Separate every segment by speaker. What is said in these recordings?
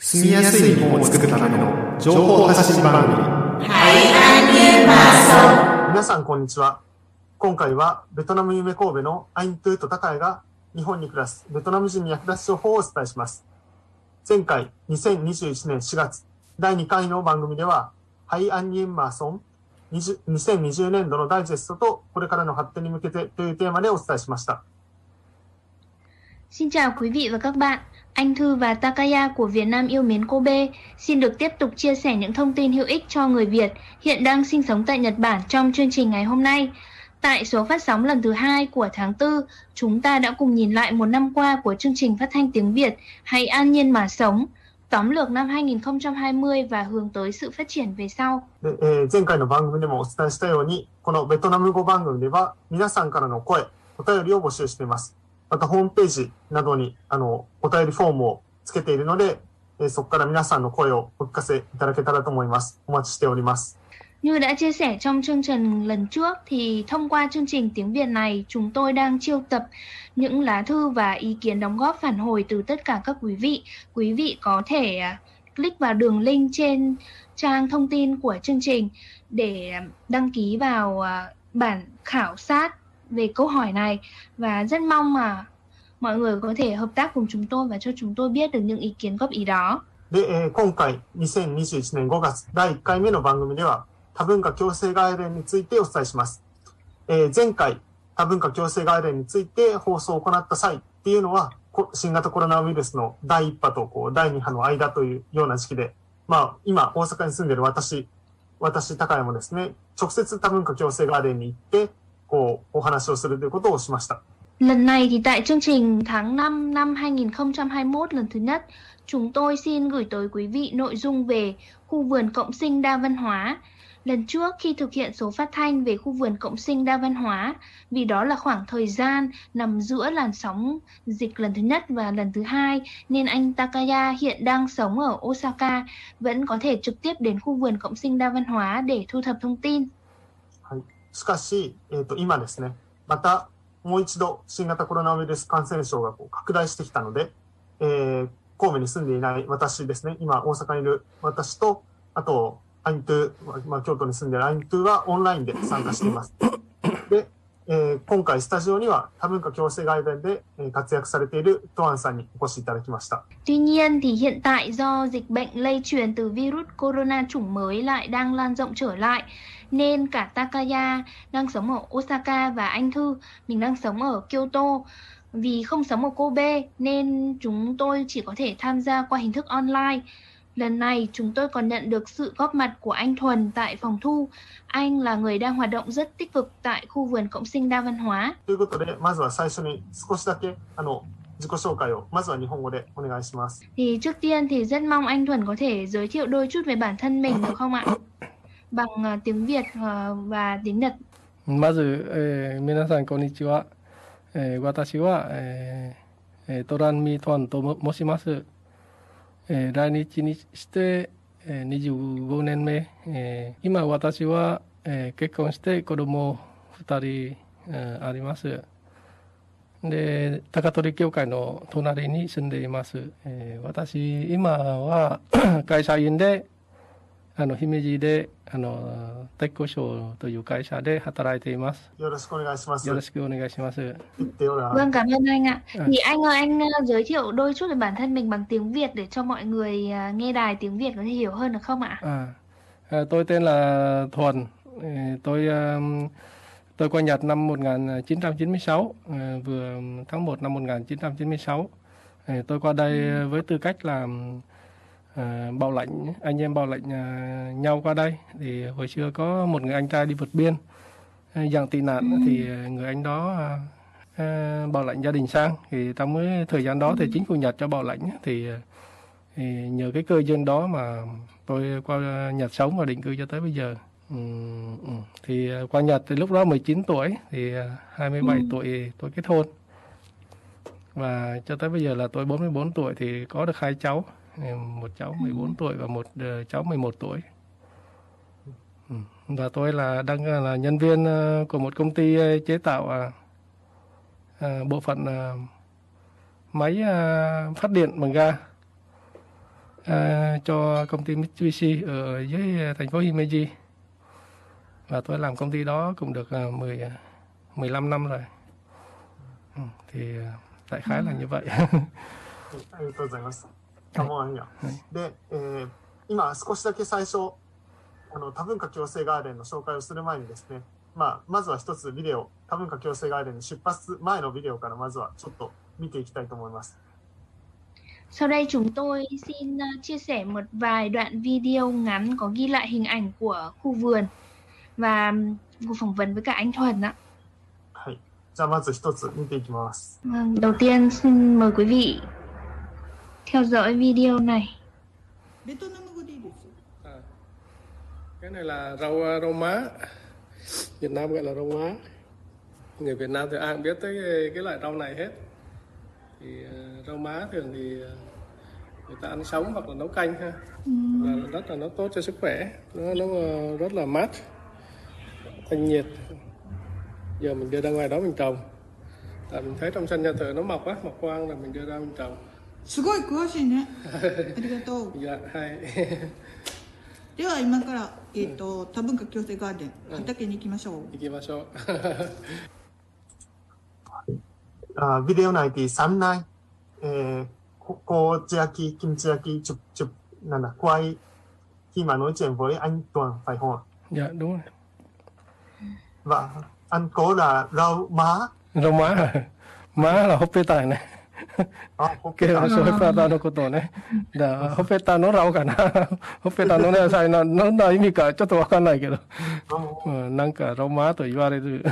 Speaker 1: 住みやすい日本を作るための情報発信番組
Speaker 2: 皆さん、こんにちは。今回は、ベトナム夢神戸のアイントゥーと高谷が、日本に暮らすベトナム人に役立つ情報をお伝えします。前回、2021年4月、第2回の番組では、ハイアンニエンマーソン、20 2020年度のダイジェストと、これからの発展に向けてというテーマでお伝えしました。
Speaker 3: Xin chào quý vị và các bạn. Anh Thư và Takaya của Việt Nam yêu mến Kobe xin được tiếp tục chia sẻ những thông tin hữu ích cho người Việt hiện đang sinh sống tại Nhật Bản trong chương trình ngày hôm nay. Tại số phát sóng lần thứ hai của tháng 4, chúng ta đã cùng nhìn lại một năm qua của chương trình phát thanh tiếng Việt Hãy an nhiên mà sống, tóm lược năm 2020 và hướng tới sự phát triển về sau.
Speaker 2: でえー前回の番組でもお伝えしたように、このベトナム語番組では、皆さんからの声、お便りを募集しています。 また、ホームページなどに、あの、お便りフォームをつけているので、えーそこから皆さんの声をお聞かせいただけたらと思います。お待ちしております。
Speaker 3: Như đã chia sẻ trong chương trình lần trước thì thông qua chương trình tiếng Việt này chúng tôi đang chiêu tập những lá thư và ý kiến đóng góp phản hồi từ tất cả các quý vị. Quý vị có thể à, click vào đường link trên trang thông tin của chương trình để à, đăng ký vào à, bản khảo sát về câu hỏi này và rất mong mà mọi người có thể hợp tác cùng chúng tôi và cho chúng tôi biết được những ý kiến góp ý đó.
Speaker 2: で、えー今回、2021年5月第1回目の番組では、多文化共生概念についてお伝えします。えー前回、多文化共生概念について放送を行った際っていうのは、こ新型コロナウイルスの第1波とこう第2波の間というような時期で、まあ、今、大阪に住んでる私、私、高谷もですね、直接多文化共生概念に行って、 こう、お話をするということをしました。
Speaker 3: Lần này thì tại chương trình tháng 5 năm 2021 lần thứ nhất, chúng tôi xin gửi tới quý vị nội dung về khu vườn cộng sinh đa văn hóa. Lần trước khi thực hiện số phát thanh về khu vườn cộng sinh đa văn hóa, vì đó là khoảng thời gian nằm giữa làn sóng dịch lần thứ nhất và lần thứ hai, nên anh Takaya hiện đang sống ở Osaka, vẫn có thể trực tiếp đến khu vườn cộng sinh đa văn hóa để thu thập thông tin.
Speaker 2: しかし、えっ、と、今ですね、またもう一度新型コロナウイルス感染症がこう拡大してきたので、えー神戸に住んでいない私ですね、今大阪にいる私と、あと、アイントゥー、まあ、京都に住んでいるアイントゥーはオンラインで参加しています。で、えー今回スタジオには多文化共生外伝で活躍されているトアンさんにお越しいただきました。
Speaker 3: Tuy nhiên thì hiện tại do dịch bệnh lây truyền từ virus corona chủng mới lại đang lan rộng trở lại nên cả Takaya đang sống ở Osaka và anh Thư mình đang sống ở Kyoto. Vì không sống ở Kobe nên chúng tôi chỉ có thể tham gia qua hình thức online. Lần này chúng tôi còn nhận được sự góp mặt của anh Thuần tại phòng thu. Anh là người đang hoạt động rất tích cực tại khu vườn cộng sinh đa văn hóa.
Speaker 2: ということで、まずは最初に少しだけ、あの、自己紹介を、まずは日本語でお願いします。
Speaker 3: Thì trước tiên thì rất mong anh Thuần có thể giới thiệu đôi chút về bản thân mình được không ạ? Bằng tiếng Việt và tiếng Nhật.
Speaker 4: まず、えー皆さんこんにちは、えー私は、えートランミートワンと申します、えー来日にして、えー25年目、えー今私は、えー結婚して子供2人、えーありますで高取教会の隣に住んでいます、えー私今は会社員であの姫路であの鉄工所という会社で働いています。
Speaker 2: よろしくお願いします。
Speaker 4: よろしくお願いします。
Speaker 2: Itte ora.
Speaker 3: Vâng, cảm ơn anh ạ.
Speaker 4: À.
Speaker 3: Thì anh ơi, anh ờ, giới thiệu đôi chút về bản thân mình bằng tiếng Việt để cho mọi người ờ, nghe đài tiếng Việt có thể hiểu hơn được không ạ?
Speaker 4: À, à, tôi tên là Thuần. Ừ, Tôi um, tôi qua Nhật năm 1996, à, vừa tháng 1 năm 1996. Ừ, Tôi qua đây với tư cách là à, bảo lãnh, anh em bảo lãnh à, nhau qua đây. Thì hồi xưa có một người anh trai đi vượt biên, à, dạng tị nạn thì người anh đó à, à, bảo lãnh gia đình sang. Thì trong cái thời gian đó thì chính phủ Nhật cho bảo lãnh thì thì nhờ cái cơ duyên đó mà tôi qua Nhật sống và định cư cho tới bây giờ. Ừ, ừ. Thì qua Nhật thì lúc đó 19 tuổi, thì ờ, 27 tuổi tôi kết hôn. Và cho tới bây giờ là tôi 44 tuổi thì có được hai cháu, Ừ, một cháu 14 tuổi và một ờ, cháu 11 tuổi. Ừ. Và tôi là đang ờ, là nhân viên ờ, của một công ty ờ, chế tạo ờ, ờ, bộ phận ờ, máy ờ, phát điện bằng ga uh, cho công ty Mitsubishi ở dưới thành phố Himeji và tôi làm công ty đó cũng được uh, 10 15 năm rồi ừ, thì đại khái là như vậy
Speaker 2: ありがとうございます。 かまわんや。で、えー今少しだけ最初、あの多文化共生ガーデンの紹介をする前にですね、まあ、まずは一つビデオ、多文化共生ガーデンに出発前のビデオからまずはちょっと見ていきたいと思います。
Speaker 3: Sau đây chúng tôi xin uh, chia sẻ một vài đoạn video ngắn có ghi lại hình ảnh của khu vườn và um, cuộc phỏng vấn với cả anh Thuần ạ.
Speaker 2: はい。じゃあまず一つ見ていきます。
Speaker 3: Vâng, đầu tiên xin mời quý vị theo dõi video này.
Speaker 4: À, cái này là rau à, rau má, Việt Nam gọi là rau má. Người Việt Nam thì ai cũng biết tới cái, cái loại rau này hết. Thì à, rau má thường thì à, người ta ăn sống hoặc là nấu canh ha. Ừ. Là rất là nó tốt cho sức khỏe, nó nó rất là mát, thanh nhiệt. Giờ mình đưa ra ngoài đó mình trồng tại mình thấy trong sân nhà thờ nó mọc á mọc quang là mình đưa ra mình trồng
Speaker 5: すごい詳しいね。ありがとう。では、今から、えっ、と、ん、多文化共生ガーデン、畑に行きましょう。
Speaker 4: 行きましょう。
Speaker 2: あ、ビデオ内で三内。ええー、こ、こう、つやき、きんつやき、ちょ、ちょ、なんだ、怖い。今のうちに、これ、あん、
Speaker 4: どん、は
Speaker 2: い、ほん。いや、ど
Speaker 4: う？は、あんこら、ら、ま。ら、ま。ま、ら、ほっぺたいね。
Speaker 2: À, ok.
Speaker 4: ケラソヘパタのことをね。だホペタのラオかな。ホペタの野菜の、どんな意味かちょっとわかんないけど。
Speaker 2: あ
Speaker 4: うん、なんかロマと言われる。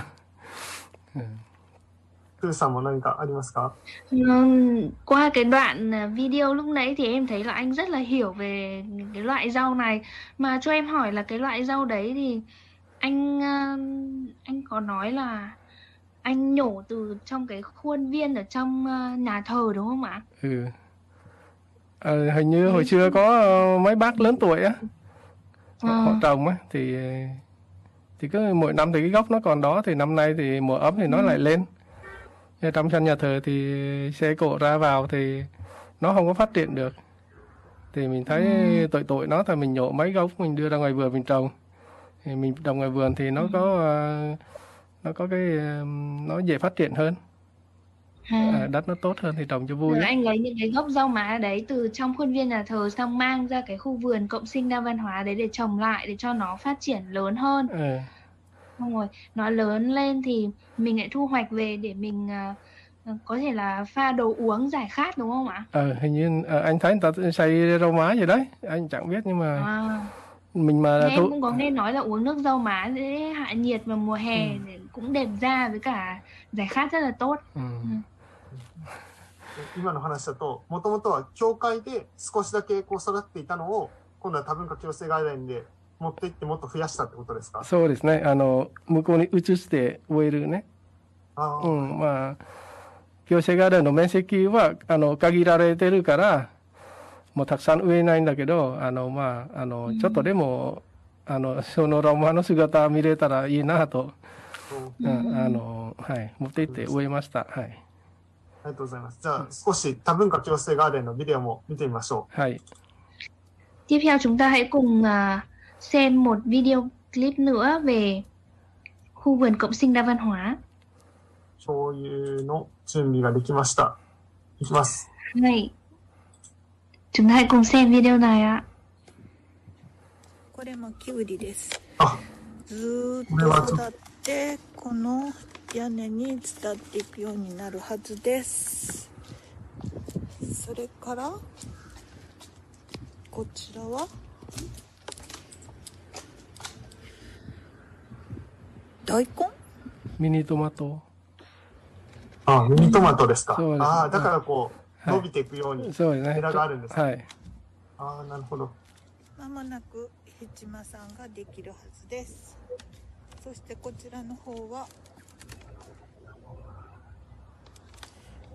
Speaker 2: プーさんも何かありますか
Speaker 3: Vâng, qua cái đoạn à, video lúc nãy thì em thấy là anh rất là hiểu về cái loại rau này mà cho em hỏi là cái loại rau đấy thì anh à, anh có nói là anh nhổ từ trong cái khuôn viên ở trong à, nhà thờ đúng không ạ?
Speaker 4: Ừ. Ờ, hình như hồi xưa có ờ, mấy bác lớn tuổi á, họ,
Speaker 3: Ờ.
Speaker 4: họ trồng á, thì thì cứ mỗi năm thì cái gốc nó còn đó, thì năm nay thì mùa ấm thì nó lại lên. Trong sân nhà thờ thì xe cộ ra vào thì nó không có phát triển được. Thì mình thấy tội tội nó thì mình nhổ mấy gốc mình đưa ra ngoài vườn mình trồng. Thì mình trồng ngoài vườn thì nó có ờ, nó có cái ờ, nó dễ phát triển hơn,
Speaker 3: À.
Speaker 4: Ờ, đất nó tốt hơn thì trồng cho vui.
Speaker 3: Rồi anh lấy những cái gốc rau má đấy từ trong khuôn viên nhà thờ xong mang ra cái khu vườn cộng sinh đa văn hóa đấy để trồng lại để cho nó phát triển lớn hơn.
Speaker 4: Ờ.
Speaker 3: Xong rồi nó lớn lên thì mình lại thu hoạch về để mình có thể là pha đồ uống giải khát đúng không ạ?
Speaker 4: Ờ, hình như anh thấy người ta xay rau má vậy đấy anh chẳng biết nhưng mà
Speaker 3: À,
Speaker 4: mình mà
Speaker 3: nhưng em
Speaker 4: thu
Speaker 3: cũng có nghe nói là uống nước rau má để hạ nhiệt vào mùa hè để cũng đẹp da với cả giải khát rất là tốt.
Speaker 4: ừ.
Speaker 2: 今の話だと、もともとは教会で少しだけこう育っていたのを、今度は多文化共生外来で持っていってもっと増やしたってことですか
Speaker 4: そうですねあの向こうに移して植えるね、
Speaker 2: あー
Speaker 4: うん、まあ行政ガーデンの面積はあの限られてるからもうたくさん植えないんだけどあのまああのちょっとでも、あのそのラマの姿見れたらいいなと、 あのはい持って行って植えましたはい
Speaker 2: ありがとうございます。じゃあ、少し多文化共生ガーデンのビデオも見てみましょ
Speaker 4: はい
Speaker 3: Tiếp theo chúng ta hãy cùng xem một video clip nữa về khu vườn cộng sinh đa văn hóa.
Speaker 2: う。共有の準備ができました。いきます。
Speaker 3: Này, chúng ta hãy cùng xem video này ạ.
Speaker 5: これもキュウリです。
Speaker 2: あ、
Speaker 5: ず
Speaker 2: これは
Speaker 5: ーっと育って、この屋根に伝っていくようになるはずです。それから、こちらは、大根？
Speaker 4: ミニトマト
Speaker 2: あ、ミニトマトですか。
Speaker 4: そうです
Speaker 2: ああ、だからこう、
Speaker 4: はい
Speaker 2: 伸びていくように。
Speaker 4: そうですね
Speaker 2: 枝があるんですね
Speaker 4: はい
Speaker 2: ああ、なるほど。
Speaker 5: まもなくヘチマさんができるはずですそしてこちらの方は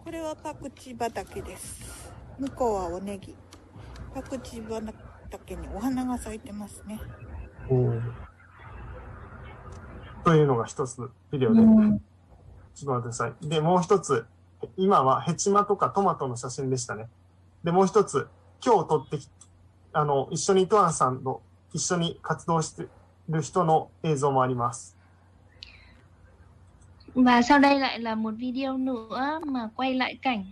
Speaker 5: これはパクチー畑です向こうはおネギパクチー畑にお花が咲いてますね
Speaker 2: というのが一つビデオで。ちょっと待ってください。で、もう一つ。今はヘチマとかトマトの写真でしたね。で、もう一つ。今日撮ってきあの、一緒にトアンさんと一緒に活動してる人の映像もあります。
Speaker 3: Và sau đây lại là một video nữa mà quay lại cảnh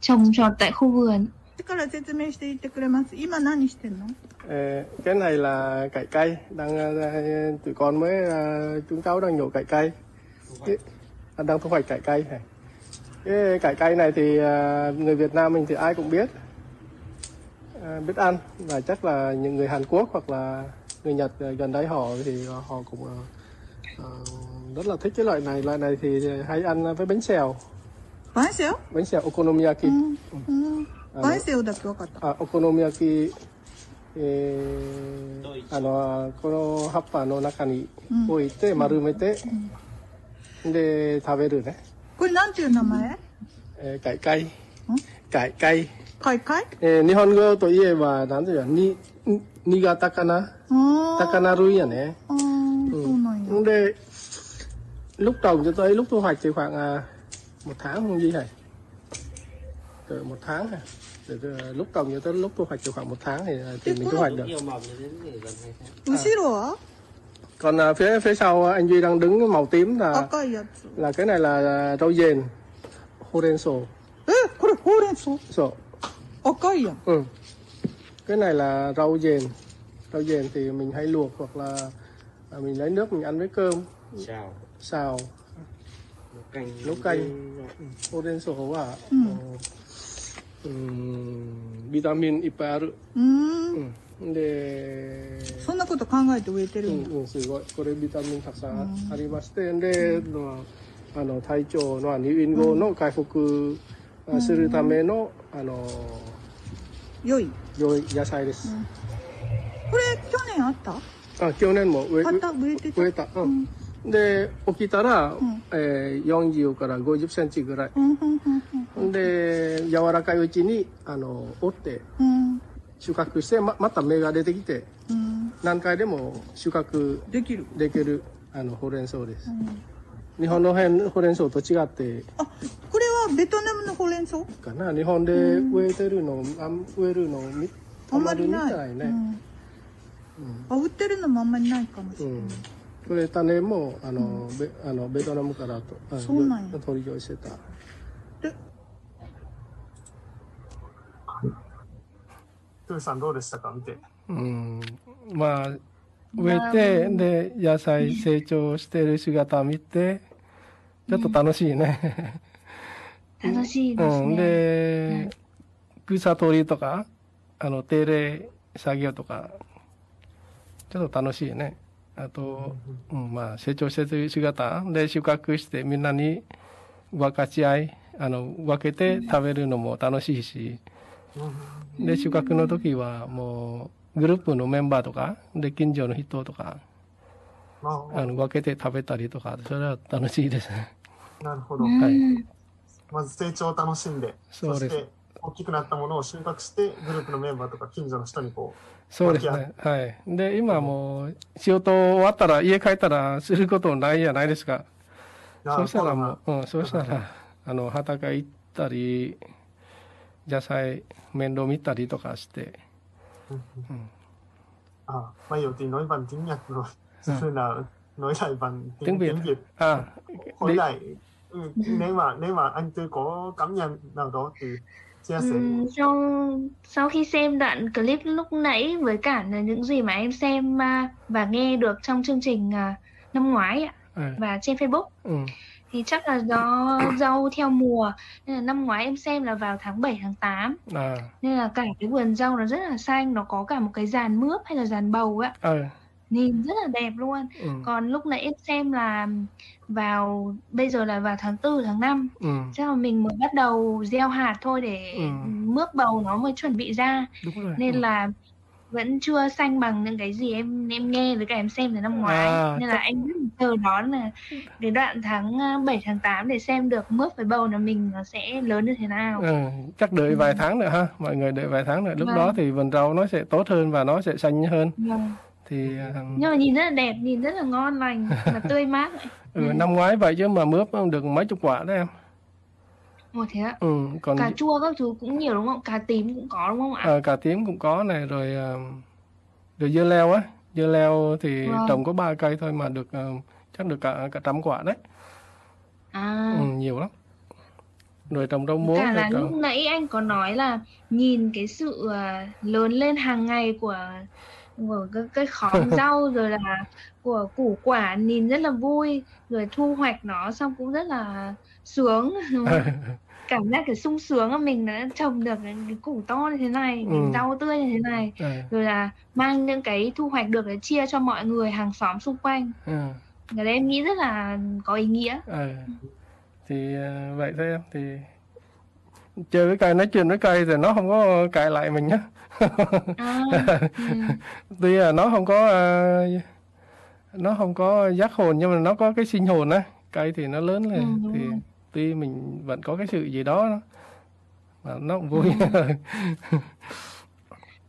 Speaker 3: trồng trọt tại khu vườn.
Speaker 5: から説明していってくれます。今何してんの
Speaker 4: Ờ, cái này là cải cây đang ờ, tụi con mới ờ, chúng cháu đang nhổ cải cây Cái- à, đang thu hoạch cải cây này cái cải cây này thì ờ, người Việt Nam mình thì ai cũng biết Ờ, biết ăn và chắc là những người Hàn Quốc hoặc là người Nhật ờ, gần đấy họ thì họ cũng ờ, ờ, rất là thích cái loại này loại này thì hay ăn với bánh xèo
Speaker 5: バイセオ
Speaker 4: bánh xèo okonomiyaki
Speaker 5: うん。うん。
Speaker 4: あの
Speaker 5: バイセオだけ分かった。
Speaker 4: あお好み焼き、えー、あのこの葉っぱの中に置いて丸めて、で食べるね、
Speaker 5: これなんていう名前
Speaker 4: えー、カイカイカイカイ、
Speaker 5: 海海。
Speaker 4: えー、日本語といえば、なんていうか、に、新潟
Speaker 5: かな
Speaker 4: 高なるやね。
Speaker 5: ああ、そうなんや。
Speaker 4: で、lúc ừ. trồng cho tới lúc thu hoạch thì khoảng à, một tháng không gì này từ một tháng này từ, từ lúc trồng cho tới lúc thu hoạch thì khoảng một tháng thì à, thì mình thu hoạch được.
Speaker 5: À.
Speaker 4: còn à, phía phía sau anh duy đang đứng màu tím là là cái này là à, rau dền. Horenso.
Speaker 5: Horenso. これほうれん草
Speaker 4: so
Speaker 5: 赤いやん。
Speaker 4: ừ. cái này là rau dền rau dền thì mình hay luộc hoặc là à, mình lấy nước mình ăn với cơm
Speaker 6: Chào.
Speaker 4: xào
Speaker 6: Nấu canh.
Speaker 4: nấu canh horensoは、うん、ビタミンいっぱいある、
Speaker 5: うーん。
Speaker 4: うん、で
Speaker 5: そんなこと考えて植えてるんだ。
Speaker 4: うんうん、すごいこれビタミンたくさんありましてで、まあ、あの体調の入院後の回復あするための、 あの
Speaker 5: 良い。
Speaker 4: 良い野菜です、
Speaker 5: これ去年あった？
Speaker 4: あ去年も植え
Speaker 5: た植えてた？
Speaker 4: 植えた、うん。で起きたら、
Speaker 5: ん。
Speaker 4: えー、40から50センチぐらい。
Speaker 5: うん、うん、うん、
Speaker 4: で柔らかいうちにあの折って
Speaker 5: うん。
Speaker 4: 収穫してままた芽が出てきて
Speaker 5: うん。
Speaker 4: 何回でも収穫
Speaker 5: できる。
Speaker 4: できるあのほうれん草です、日本の辺ほうれん草と違って
Speaker 5: あ、これはベトナムのほうれん草？
Speaker 4: かな日本で植えてるの、あん植えるのみ
Speaker 5: あんまり
Speaker 4: み
Speaker 5: ない。
Speaker 4: たいね、
Speaker 5: うん。あ、売ってるのもあんまりないかもしれない。
Speaker 4: うん。これ種もあの、ベあのベトナムからと
Speaker 5: そうなんや。
Speaker 4: 取り寄せた。
Speaker 5: で、
Speaker 2: トゥーさんどうでしたか？見て。
Speaker 4: うん。まあ植えてで野菜成長してる姿を見てちょっと楽しいね、
Speaker 3: 楽しいです
Speaker 4: うん、
Speaker 3: ね。
Speaker 4: で、草取りとかあの手入れ作業とかちょっと楽しいね。あと、うん。まあ、成長してる姿。で収穫してみんなに分かち合いあの分けて食べるのも楽しいし、で収穫の時はもうグループのメンバーとかで近所の人とか
Speaker 2: ま
Speaker 4: あ。の分けて食べたりとかそれは楽しいですね。
Speaker 2: あ、なるほど。
Speaker 3: うん
Speaker 2: まず成長を楽しんで、
Speaker 4: そ
Speaker 2: して大きくなったものを収穫して、グループのメンバーとか近所の人にこ
Speaker 4: そうですね。はい。で、今もう仕事終わったら家帰ったらすることないじゃないですか。
Speaker 2: う、
Speaker 4: そうしたらも
Speaker 2: あ
Speaker 4: う、うん、そうしたら、あの、畑行ったり、野菜面倒見たりとかして、
Speaker 2: À, bây giờ thì nói bằng tiếng Nhật rồi. Cho nên là nói lại bằng
Speaker 4: tiếng
Speaker 2: tiếng,
Speaker 4: Việt.
Speaker 2: tiếng Việt.
Speaker 4: À,
Speaker 2: Hỏi
Speaker 4: đi-
Speaker 2: lại, ừ, nếu mà nếu mà anh Tư có cảm nhận nào đó thì chia sẻ.
Speaker 3: Ừm, sau sau khi xem đoạn clip lúc nãy với cả là những gì mà em xem à, và nghe được trong chương trình à, năm ngoái ạ,
Speaker 4: à,
Speaker 3: và trên Facebook
Speaker 4: ừ,
Speaker 3: thì chắc là do rau theo mùa nên là năm ngoái em xem là vào tháng 7 tháng 8
Speaker 4: à,
Speaker 3: nên là cả cái vườn rau nó rất là xanh nó có cả một cái dàn mướp hay là dàn bầu ạ.
Speaker 4: À,
Speaker 3: nhìn rất là đẹp luôn.
Speaker 4: Ừ,
Speaker 3: còn lúc nãy em xem là vào bây giờ là vào tháng 4 tháng 5
Speaker 4: ừ,
Speaker 3: chắc là mình mới bắt đầu gieo hạt thôi để
Speaker 4: Ừ.
Speaker 3: mướp bầu nó mới chuẩn bị ra
Speaker 4: đúng rồi.
Speaker 3: nên
Speaker 4: ừ.
Speaker 3: là vẫn chưa xanh bằng những cái gì em em nghe với cả em xem từ năm ngoái
Speaker 4: À,
Speaker 3: nên là anh rất chờ đón là cái đoạn tháng à, 7 tháng 8 để xem được mướp với bầu là mình nó sẽ lớn như thế nào
Speaker 4: Ừ, chắc đợi vài tháng nữa ha, mọi người đợi vài tháng nữa. Lúc
Speaker 3: Vâng.
Speaker 4: đó thì vườn rau nó sẽ tốt hơn và nó sẽ xanh hơn.
Speaker 3: Vâng.
Speaker 4: Thì à,
Speaker 3: nhưng mà nhìn rất là đẹp nhìn rất là ngon lành và tươi mát
Speaker 4: ừ, năm ngoái vậy chứ mà mướp được mấy chục quả đấy em.
Speaker 3: Ồ thế ạ.
Speaker 4: ừ, còn
Speaker 3: Cà chua các thứ cũng nhiều đúng không? Cà tím cũng có đúng không ạ?
Speaker 4: ờ, cà tím cũng có này rồi ờ, rồi dưa leo á dưa leo thì
Speaker 3: Vâng.
Speaker 4: trồng có ba cây thôi mà được ờ, chắc được cả cả trăm quả đấy
Speaker 3: À.
Speaker 4: ừ, nhiều lắm rồi trồng rau muống
Speaker 3: Cả là lúc
Speaker 4: trồng
Speaker 3: nãy anh có nói là nhìn cái sự à, lớn lên hàng ngày của của cái, cái khóm rau rồi là của củ quả nhìn rất là vui rồi thu hoạch nó xong cũng rất là sướng. Cảm giác cái sung sướng là mình đã trồng được cái, củ to như thế này
Speaker 4: Ừ.
Speaker 3: rau tươi như thế này
Speaker 4: Ờ,
Speaker 3: rồi là mang những cái thu hoạch được để chia cho mọi người hàng xóm xung quanh.
Speaker 4: Ờ,
Speaker 3: cái đấy em nghĩ rất là có ý nghĩa.
Speaker 4: Ờ. thì ờ, vậy thôi em. Thì chơi với cây nói chuyện với cây thì nó không có cãi lại mình nhá
Speaker 3: à, ừ.
Speaker 4: tuy là nó không có ờ, nó không có giác hồn nhưng mà nó có cái sinh hồn á cây thì nó lớn lên
Speaker 3: Ừ,
Speaker 4: thì
Speaker 3: rồi.
Speaker 4: tuy mình vẫn có cái sự gì đó mà nó cũng vui
Speaker 3: Ừ.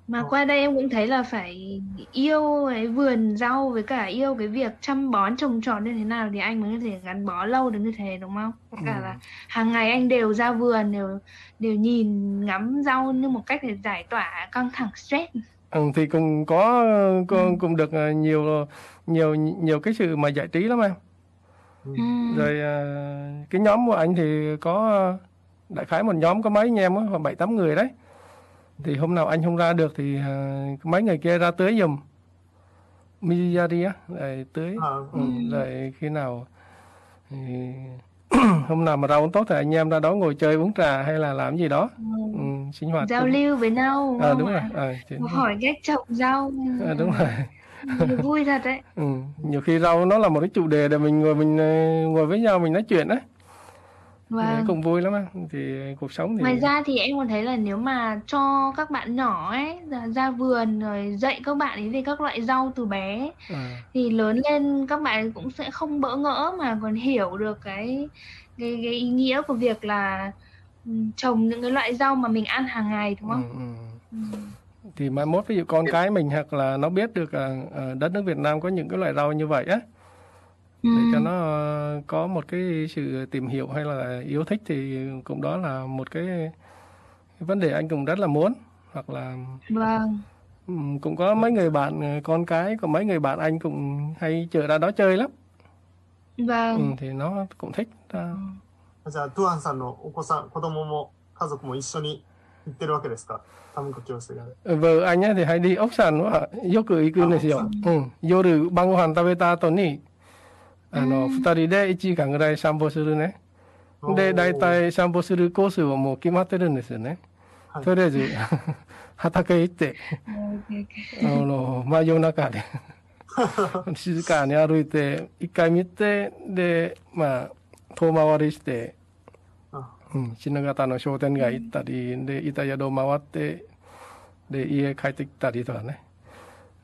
Speaker 3: Mà qua đây em cũng thấy là phải yêu cái vườn rau với cả yêu cái việc chăm bón trồng trọt như thế nào thì anh mới có thể gắn bó lâu được như thế đúng không? Cả là hàng ngày anh đều ra vườn đều đều nhìn ngắm rau như một cách để giải tỏa căng thẳng stress.
Speaker 4: ừ, thì cũng có
Speaker 3: Ừ.
Speaker 4: cũng, cũng được ờ, nhiều nhiều nhiều cái sự mà giải trí lắm em
Speaker 3: Ừ.
Speaker 4: rồi ờ, cái nhóm của anh thì có ờ, đại khái một nhóm có mấy anh em á, khoảng bảy tám người đấy thì hôm nào anh không ra được thì ờ, mấy người kia ra tưới giùm. Miyari á rồi tưới.
Speaker 2: À,
Speaker 4: ừ, rồi khi nào thì hôm nào mà rau tốt thì anh em ra đó ngồi chơi uống trà hay là làm gì đó. Ừ, sinh hoạt
Speaker 3: Giao
Speaker 4: cũng-
Speaker 3: lưu với nhau
Speaker 4: à, đúng rồi. À, thì-
Speaker 3: Hỏi cách trồng rau.
Speaker 4: à, đúng rồi.
Speaker 3: Ừ, Vui thật đấy.
Speaker 4: ừ. nhiều khi rau nó là một cái chủ đề để mình ngồi mình ngồi với nhau mình nói chuyện đấy
Speaker 3: Vâng.
Speaker 4: cũng vui lắm á thì cuộc sống thì
Speaker 3: Ngoài ra thì em còn thấy là nếu mà cho các bạn nhỏ ấy ra, ra vườn rồi dạy các bạn ấy về các loại rau từ bé
Speaker 4: à,
Speaker 3: thì lớn lên các bạn ấy cũng sẽ không bỡ ngỡ mà còn hiểu được cái cái, cái ý nghĩa của việc là trồng những cái loại rau mà mình ăn hàng ngày đúng
Speaker 4: ừ,
Speaker 3: không?
Speaker 4: ừ.
Speaker 3: Ừ.
Speaker 4: thì mai mốt ví dụ con cái mình hoặc là nó biết được ở đất nước Việt Nam có những cái loại rau như vậy á để cho
Speaker 3: Ừ.
Speaker 4: nó ờ, có một cái sự tìm hiểu hay là yêu thích thì cũng đó là một cái, cái vấn đề anh cũng rất là muốn hoặc là
Speaker 3: Vâng.
Speaker 4: ừm, cũng có mấy người bạn ờ, con cái của mấy người bạn anh cũng hay chở ra đó chơi lắm
Speaker 3: Vâng.
Speaker 4: ừ, thì nó cũng thích ra
Speaker 2: じゃあ、トゥアンさんのお子さん、子供も家族も一緒に行ってるわけですか多文化共生が。
Speaker 4: vợ anh ấy thì hay đi ốc sànはよく行くんですよ。うん。夜晩ご飯食べた後に、 あの、二人で1時間ぐらい散歩するね。で、だいたい散歩するコースをもう決まってるんですよね。
Speaker 2: はい
Speaker 4: とりあえず、畑行って.あの、真夜中で、静かに歩いて、一回見て、で、まあ、遠回りして、
Speaker 2: あ
Speaker 4: うん、品形の商店街行ったり、で、板宿を回って、で、家帰ってきたりとかね。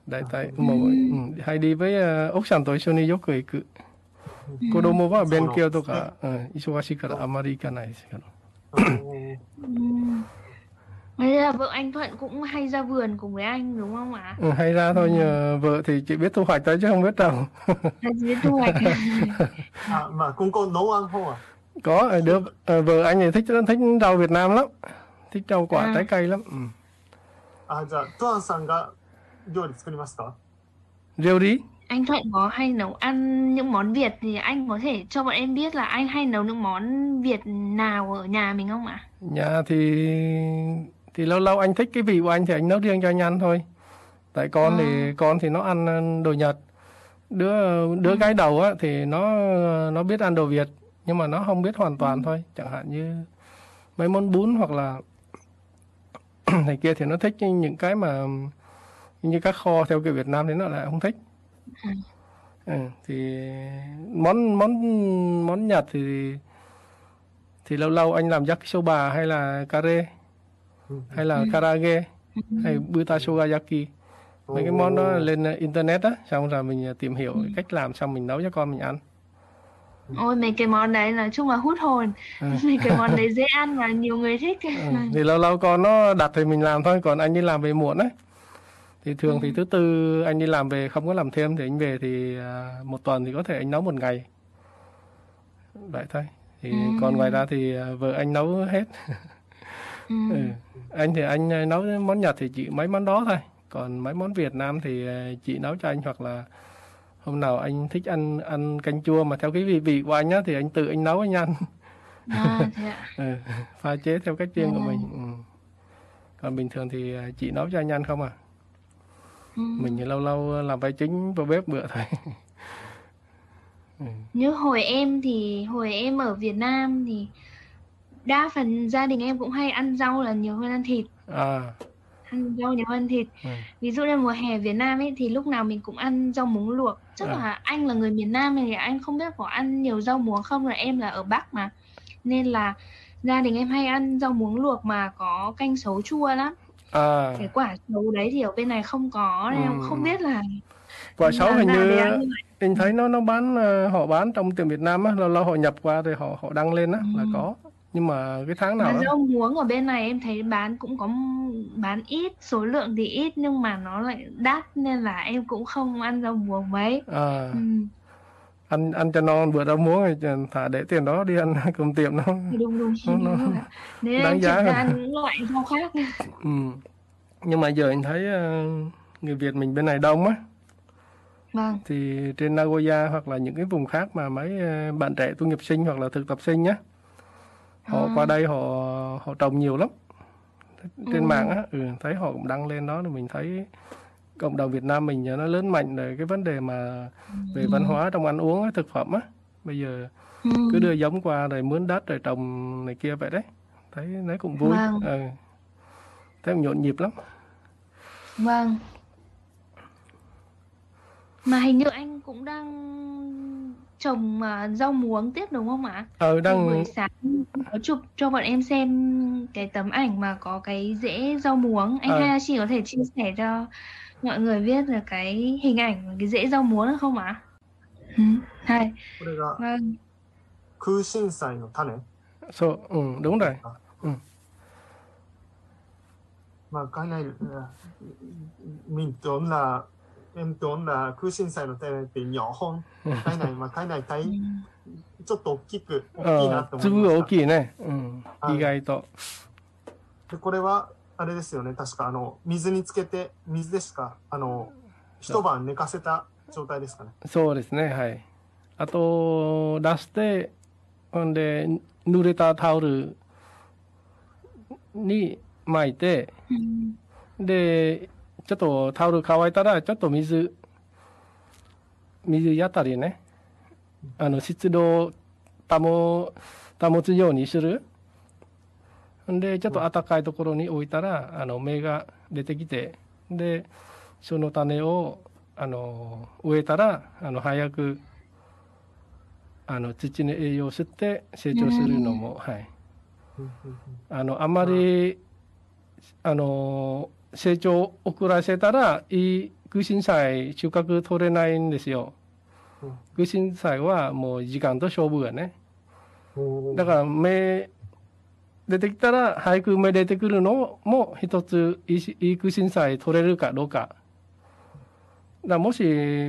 Speaker 4: 大体、もう、うん、ハイリーベや奥さんと一緒によく行く。子供は勉強とか、うん、忙しいからあまり行かないですけど。
Speaker 2: Ồ,
Speaker 3: Ừ. Thế là vợ anh Thuận cũng hay ra vườn cùng với anh đúng không ạ?
Speaker 4: Ừ, hay ra thôi, nhờ vợ thì chỉ biết thu hoạch thôi chứ không biết trồng.
Speaker 3: Hay chỉ biết thu hoạch.
Speaker 2: あまあ、今後、農案法は、
Speaker 4: Có, ờ, đứa, ờ, vợ anh thì thích thích rau Việt Nam lắm. Thích rau quả
Speaker 3: À.
Speaker 4: trái cây lắm. Ừ.
Speaker 2: あじゃあ、トゥアンさんが料理作りますか
Speaker 4: Rêu đi.
Speaker 3: anh Thuận có hay nấu ăn những món Việt thì anh có thể cho bọn em biết là anh hay nấu những món Việt nào ở nhà mình không ạ?
Speaker 4: Nhà thì thì lâu lâu anh thích cái vị của anh thì anh nấu riêng cho anh ăn thôi. Tại con thì con thì nó ăn đồ Nhật. Đứa đứa gái đầu á thì nó nó biết ăn đồ Việt nhưng mà nó không biết hoàn toàn thôi. Chẳng hạn như mấy món bún hoặc là này kia thì nó thích những cái mà như các kho theo kiểu Việt Nam thì nó lại không thích. Ừ, thì món món món Nhật thì thì lâu lâu anh làm yakisoba hay là kare hay là karage hay buta shogayaki mấy cái món đó lên internet á xong rồi mình ờ, tìm hiểu cái cách làm xong mình nấu cho con mình ăn
Speaker 3: Ôi mấy cái món đấy nói chung là hút hồn.
Speaker 4: Ừ.
Speaker 3: Mấy cái món đấy dễ ăn và nhiều người thích.
Speaker 4: ừ. thì lâu lâu con nó đặt thì mình làm thôi còn anh đi làm về muộn ấy thì thường thì thứ tư anh đi làm về không có làm thêm thì anh về thì à, một tuần thì có thể anh nấu một ngày vậy thôi thì
Speaker 3: Ừ.
Speaker 4: còn ngoài ra thì à, vợ anh nấu hết
Speaker 3: Ừ.
Speaker 4: ừ. anh thì anh à, nấu món Nhật thì chỉ mấy món đó thôi còn mấy món Việt Nam thì chị nấu cho anh hoặc là hôm nào anh thích ăn ăn canh chua mà theo cái vị vị của anh á thì anh tự anh nấu anh ăn
Speaker 3: À, thế ạ.
Speaker 4: ừ. pha chế theo cách riêng của
Speaker 3: Ừ.
Speaker 4: mình ừ. còn bình thường thì chị nấu cho anh ăn không à
Speaker 3: Ừ.
Speaker 4: mình thì lâu lâu làm vai chính vào bếp bữa thôi
Speaker 3: Như hồi em thì hồi em ở Việt Nam thì đa phần gia đình em cũng hay ăn rau là nhiều hơn ăn thịt.
Speaker 4: à
Speaker 3: Ăn rau nhiều hơn thịt.
Speaker 4: ừ.
Speaker 3: Ví dụ như mùa hè Việt Nam ấy thì lúc nào mình cũng ăn rau muống luộc. Chắc
Speaker 4: À.
Speaker 3: là anh là người miền Nam thì anh không biết có ăn nhiều rau muống không rồi em là ở Bắc mà. Nên là gia đình em hay ăn rau muống luộc mà có canh sấu chua lắm.
Speaker 4: À
Speaker 3: Cái quả sấu đấy thì ở bên này không có nên em
Speaker 4: Ừ.
Speaker 3: không biết là
Speaker 4: quả
Speaker 3: là
Speaker 4: hình như. Mình thấy nó nó bán ờ, họ bán trong tiệm Việt Nam á, lâu lâu họ nhập qua thì họ họ đăng lên á là
Speaker 3: Ừ.
Speaker 4: có. Nhưng mà cái tháng nào
Speaker 3: Mà rau muống ở bên này em thấy bán cũng có bán ít, số lượng thì ít nhưng mà nó lại đắt nên là em cũng không ăn rau muống mấy.
Speaker 4: à,
Speaker 3: Ừ.
Speaker 4: ăn ăn cho non bữa rau muống thì thả để tiền đó đi ăn cùng tiệm nó.
Speaker 3: Đúng đúng.
Speaker 4: Nó- nó.
Speaker 3: Nên
Speaker 4: đáng giá
Speaker 3: ra những loại rau khác.
Speaker 4: Ừ. Nhưng mà giờ anh thấy ờ, người Việt mình bên này đông á
Speaker 3: Vâng.
Speaker 4: thì trên Nagoya hoặc là những cái vùng khác mà mấy ờ, bạn trẻ tu nghiệp sinh hoặc là thực tập sinh nhá họ
Speaker 3: À.
Speaker 4: qua đây họ họ trồng nhiều lắm trên
Speaker 3: Ừ.
Speaker 4: mạng á ừ, thấy họ cũng đăng lên đó thì mình thấy cộng đồng Việt Nam mình nó lớn mạnh rồi cái vấn đề mà về văn hóa trong ăn uống thực phẩm á bây giờ
Speaker 3: Ừ.
Speaker 4: cứ đưa giống qua rồi mướn đất rồi trồng này kia vậy đấy thấy nó cũng vui
Speaker 3: Vâng.
Speaker 4: ừ. thấy nhộn nhịp lắm
Speaker 3: Vâng. Mà hình như anh cũng đang trồng à, rau muống tiếp đúng không ạ?
Speaker 4: ờ đang
Speaker 3: buổi sáng có chụp cho bọn em xem cái tấm ảnh mà có cái rễ rau muống. Anh
Speaker 4: Ờ.
Speaker 3: Hayashi có thể chia sẻ cho mọi người biết là cái hình ảnh của cái rễ rau muống được không ạ? Ừ. Hay.
Speaker 2: これが
Speaker 3: Vâng.
Speaker 2: 空心菜の種。
Speaker 4: so, ừ, đúng rồi
Speaker 2: まあ、海内、ミントンエントンラ空心菜の種って2本。海内、まあ、海内
Speaker 3: Ừ.
Speaker 2: 大、ちょっと大きく、大きいな
Speaker 4: ờ,
Speaker 2: と思いま
Speaker 4: 粒大
Speaker 2: した。
Speaker 4: きいね、うん、
Speaker 2: はい
Speaker 4: 意外と
Speaker 2: で、これは、 あれですよね。確か、あの、水につけて、水でしか、あの、一晩寝かせた状態ですかね。
Speaker 4: そうですねはいあと出してほんで濡れたタオルに巻いてでちょっとタオル乾いたらちょっと水水やったりねあの湿度を保保つようにするでちょっと暖かいところに置いたらあの芽が出てきてでその種をあの植えたらあの早くあの土の栄養を吸って成長するのも、はい、あのあんまりあの成長を遅らせたらいい空心菜収穫取れないんですよ。
Speaker 2: うん。
Speaker 4: 空心菜はもう時間と勝負がね。だから芽出てきたら早く芽出てくるのも一ついいいい空心菜取れるかどうか。だかもし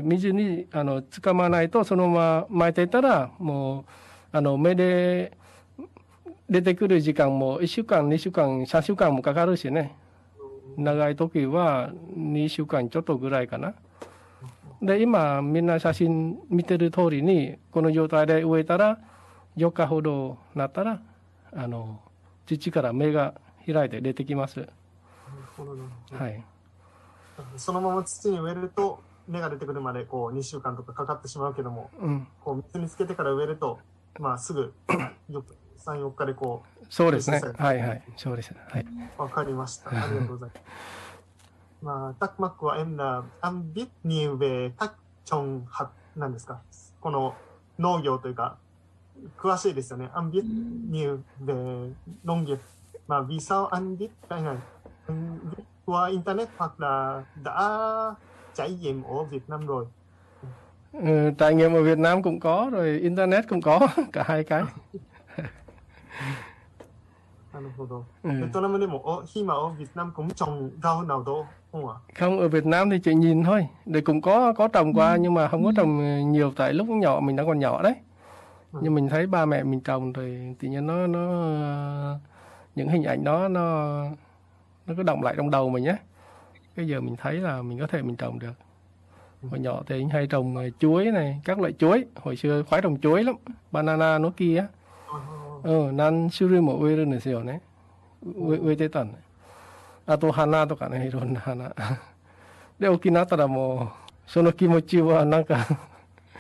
Speaker 4: 水にあのつかまないとそのまま巻いていたらもうあの芽で出てくる時間も1週間2週間3週間もかかるしね長い時は2週間ちょっとぐらいかな。で今みんな写真見てる通りにこの状態で植えたら4日ほどなったらあの土から芽が開いて出てきます。はい。
Speaker 2: そのまま土に植えると、芽が出てくるまでこう2週間とかかかってしまうけども、
Speaker 4: うん。
Speaker 2: こう水につけてから植えると、まあすぐよ3、4日でこ
Speaker 4: そうですね
Speaker 2: そうで。す
Speaker 4: はいはい。そうです。はい。
Speaker 2: う、わかりました。ありがとうございます。まあ、タクマックはエンラ、アンビッニウベタチョンハなんですか？この農業というか、詳しいですよね。アンビッニウベ農業。まあ、ビサオアンビッタイナイ。qua internet hoặc là đã trải nghiệm ở Việt Nam rồi.
Speaker 4: Ừ, trải nghiệm ở Việt Nam cũng có rồi internet cũng có cả hai cái.
Speaker 2: なるほど。
Speaker 4: Ừ.
Speaker 2: ベトナムでも、ở, khi mà ở Việt Nam cũng trồng rau nào đó không ạ?
Speaker 4: Không ở Việt Nam thì chỉ nhìn thôi. Để cũng có có trồng qua nhưng mà không có trồng nhiều tại lúc nhỏ mình đang còn nhỏ đấy. nhưng mình thấy ba mẹ mình trồng thì tự nhiên nó nó những hình ảnh đó nó nó cứ động lại trong đầu mình nhé cái giờ mình thấy là mình có thể mình trồng được. Hồi nhỏ thì anh hay trồng ờ, chuối này các loại chuối. Hồi xưa khoái trồng chuối lắm banana nó kia ừ nan suri mo ueru này xíu này tần à hana cả hana. Kimochi wa nanka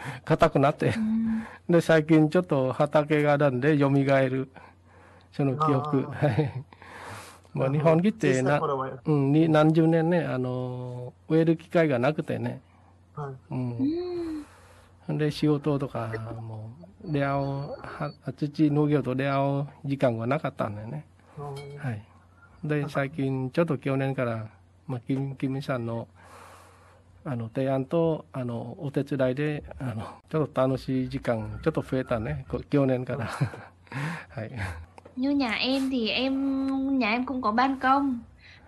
Speaker 4: 硬くなって、で最近ちょっと畑があるんで蘇るその記憶。はい。もう日本来て
Speaker 2: 小さい
Speaker 4: な、うん、に何十年ねあの植える機会がなくてね、
Speaker 2: はい、
Speaker 4: うん。で仕事とかもう出会うは土農業と出会う時間がなかったんだよね。
Speaker 2: うん。
Speaker 4: はい。で最近ちょっと去年から、まあ、キムキムさんのあの提案とあのお手伝いであのちょっと楽しい時間ちょっと増えたねこ去年からはい
Speaker 3: như nhà em thì em nhà em cũng có ban công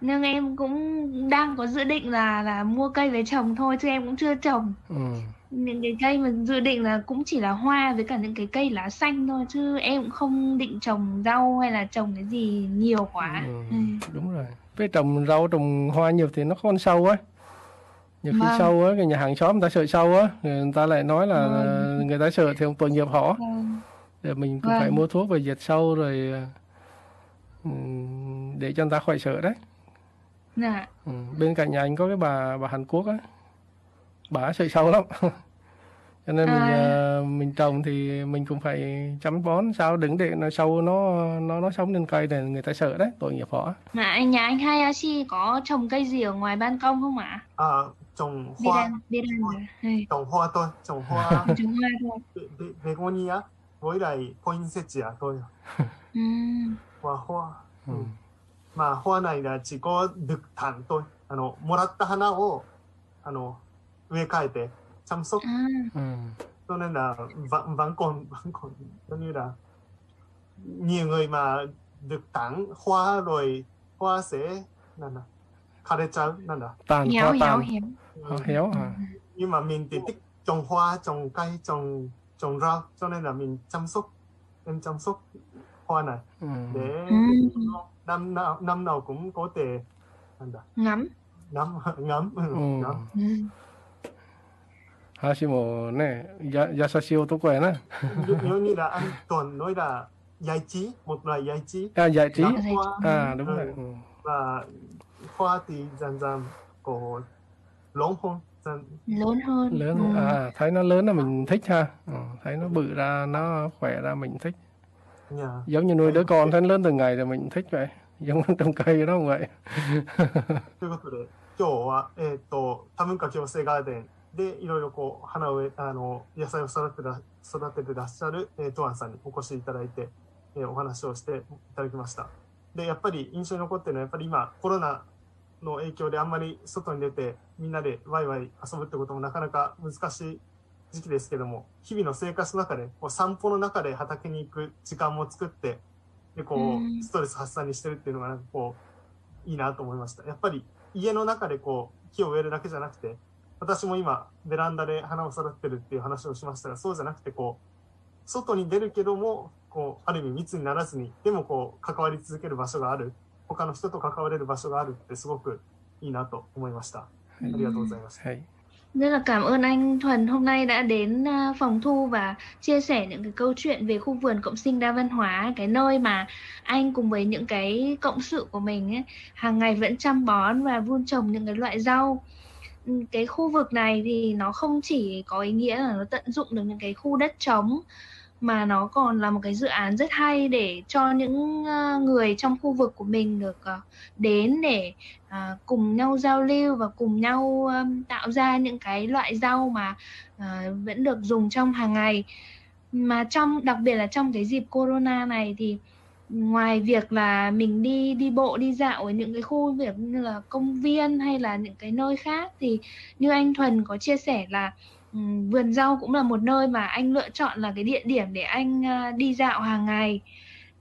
Speaker 3: nhưng em cũng đang có dự định là là mua cây về trồng thôi chứ em cũng chưa trồng
Speaker 4: うん、
Speaker 3: những cái cây mà dự định là cũng chỉ là hoa với cả những cái cây lá xanh thôi chứ em cũng không định trồng rau hay là trồng cái gì nhiều quá
Speaker 4: Ừ,
Speaker 3: ừ.
Speaker 4: đúng rồi với trồng rau trồng hoa nhiều thì nó con sâu á nhiều khi
Speaker 3: Vâng.
Speaker 4: sâu á cái nhà hàng xóm người ta sợ sâu á người ta lại nói là
Speaker 3: Vâng.
Speaker 4: người ta sợ thì tội nghiệp họ
Speaker 3: Vâng.
Speaker 4: để mình cũng
Speaker 3: Vâng.
Speaker 4: phải mua thuốc về diệt sâu rồi ừm, để cho người ta khỏi sợ đấy
Speaker 3: Dạ.
Speaker 4: Ừ, bên cạnh nhà anh có cái bà bà Hàn Quốc á bà sợ sâu lắm cho nên mình
Speaker 3: À.
Speaker 4: ờ, mình trồng thì mình cũng phải chăm bón sao đừng để nó sâu nó nó nó sống lên cây này người ta sợ đấy tội nghiệp họ
Speaker 3: Mà anh nhà anh Hayashi có trồng cây gì ở ngoài ban công không ạ?
Speaker 2: à, trồng
Speaker 3: Biết
Speaker 2: hoa
Speaker 3: ăn, biết ăn rồi. Ừ,
Speaker 2: trồng hoa thôi trồng hoa
Speaker 3: trồng hoa thôi.
Speaker 2: be- be- begonia với lại poinsettia thôi
Speaker 3: Ừ.
Speaker 2: hoa hoa
Speaker 4: う
Speaker 2: ừ.
Speaker 4: ん
Speaker 2: mà hoa này là chỉ có được thẳng thôi あのもらった花をあの植え替えて chăm sóc
Speaker 3: À,
Speaker 4: うん、
Speaker 2: cho nên là vẫn vẫn còn vẫn còn giống như là nhiều người mà được tặng hoa rồi hoa sẽ là là
Speaker 4: 卡咧
Speaker 3: 走，
Speaker 4: 嗱嗱，蛋花蛋，hiểu à? Ừ.
Speaker 2: Nhưng mà mình thì thích trồng hoa, trồng cây, trồng trồng rau, cho nên là mình chăm sóc, em chăm sóc hoa này. Để năm nào năm nào cũng có thể
Speaker 3: ngắm
Speaker 2: ngắm. Ngắm ừ, ngắm.
Speaker 4: 話もね、や優しい男やな。
Speaker 2: 世にだ、あんとんのいだ、やいち、もっとやいち。
Speaker 4: あ、やい
Speaker 2: ち。あ、
Speaker 4: でも
Speaker 2: ね。
Speaker 4: まあ、
Speaker 2: và hoa thì dần dần có lớn hơn dần
Speaker 3: Lớn hơn.
Speaker 4: lớn
Speaker 3: Ừ.
Speaker 4: à thấy nó lớn là mình thích ha ừ. thấy nó bự ra nó khỏe ra mình thích
Speaker 2: nhà
Speaker 4: giống như nuôi đứa con thấy nó lớn từng ngày thì mình thích vậy giống trong cây đó cũng vậy
Speaker 2: ということで、今日は、えっ、と、多文化共生ガーデンでいろいろこう、花を植え、あの、野菜を育ててら育ててらっしゃる、えー、トアンさんにお越しいただいて、えーお話をしていただきました。で、やっぱり印象に残ってるのは、やっぱり今、コロナ の影響であんまり外に出て、みんなでワイワイ遊ぶってこともなかなか難しい時期ですけども、日々の生活の中で、こう散歩の中で畑に行く時間も作って、で、こ
Speaker 3: う
Speaker 2: ストレス発散にしてるっていうのが、なんかこう、いいなと思いました。やっぱり家の中でこう木を植えるだけじゃなくて、私も今ベランダで花を育ててるっていう話をしましたが、そうじゃなくてこう、外に出るけども、こう、ある意味密にならずに、でもこう、関わり続ける場所がある。他の人と関われる場所があるってすごくいいなと思いました。ありがとうございます。
Speaker 4: はい
Speaker 3: Rất là cảm ơn anh Thuần hôm nay đã đến à, phòng thu và chia sẻ những cái câu chuyện về khu vườn cộng sinh đa văn hóa, cái nơi mà anh cùng với những cái cộng sự của mình ấy, hàng ngày vẫn chăm bón và vun trồng những cái loại rau. Ừ, Cái khu vực này thì nó không chỉ có ý nghĩa là nó tận dụng được những cái khu đất trống mà nó còn là một cái dự án rất hay để cho những ờ, người trong khu vực của mình được ờ, đến để ờ, cùng nhau giao lưu và cùng nhau tạo ra những cái loại rau mà vẫn được dùng trong hàng ngày. Mà trong, đặc biệt là trong cái dịp corona này thì ngoài việc là mình đi đi bộ, đi dạo ở những cái khu việc như là công viên hay là những cái nơi khác thì như anh Thuần có chia sẻ là vườn rau cũng là một nơi mà anh lựa chọn là cái địa điểm để anh à, đi dạo hàng ngày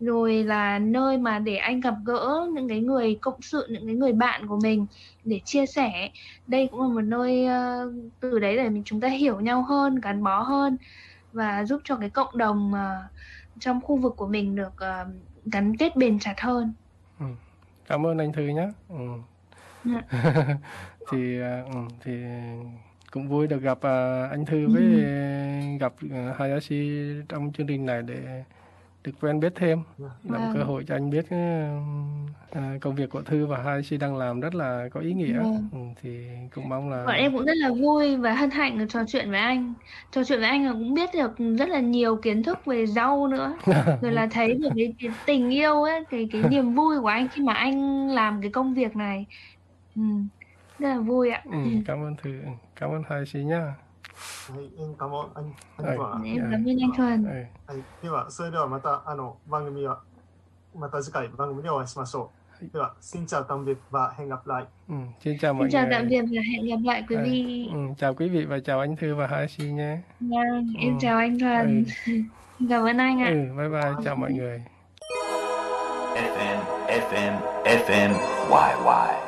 Speaker 3: rồi là nơi mà để anh gặp gỡ những cái người cộng sự những cái người bạn của mình để chia sẻ đây cũng là một nơi ờ, từ đấy để mình chúng ta hiểu nhau hơn gắn bó hơn và giúp cho cái cộng đồng ờ, trong khu vực của mình được gắn kết bền chặt hơn.
Speaker 4: Cảm ơn anh Thư nhé. Ừ.
Speaker 3: Dạ.
Speaker 4: thì à, ừ, thì cũng vui được gặp à, anh Thư với gặp à, Hayashi trong chương trình này để được quen biết thêm là một
Speaker 3: Vâng.
Speaker 4: cơ hội cho anh biết à, à, công việc của Thư và Hayashi đang làm rất là có ý nghĩa
Speaker 3: Vâng.
Speaker 4: ừ, thì cũng mong là
Speaker 3: Bọn em cũng rất là vui và hân hạnh được trò chuyện với anh. Trò chuyện với anh là cũng biết được rất là nhiều kiến thức về rau nữa. Rồi là thấy được cái, cái tình yêu ấy, cái cái niềm vui của anh khi mà anh làm cái công việc này. Ừ, rất là vui ạ.
Speaker 4: ừ, cảm ơn Thư ừ, cảm ơn Hayashi nhá
Speaker 2: はい、演歌も、ああ
Speaker 4: はい
Speaker 2: とは、
Speaker 3: Em cảm ơn anh Thuần.
Speaker 4: ừ.
Speaker 2: はい、では、それではまた、あの、番組は、また次回番組でお会いしましょう。では、xin chào tạm biệt và hẹn gặp lại.
Speaker 4: Ừ, xin chào mọi
Speaker 3: Xin chào
Speaker 4: người
Speaker 3: tạm biệt và hẹn gặp lại quý
Speaker 4: Ừ,
Speaker 3: vị.
Speaker 4: ừ, chào quý vị và chào anh Thư và Hayashi nhé
Speaker 3: Vâng, em
Speaker 4: Ừ.
Speaker 3: chào anh Thuần. Cảm ơn anh ạ.
Speaker 4: ừ, bye bye chào mọi người
Speaker 7: FM, FM, FM, YY.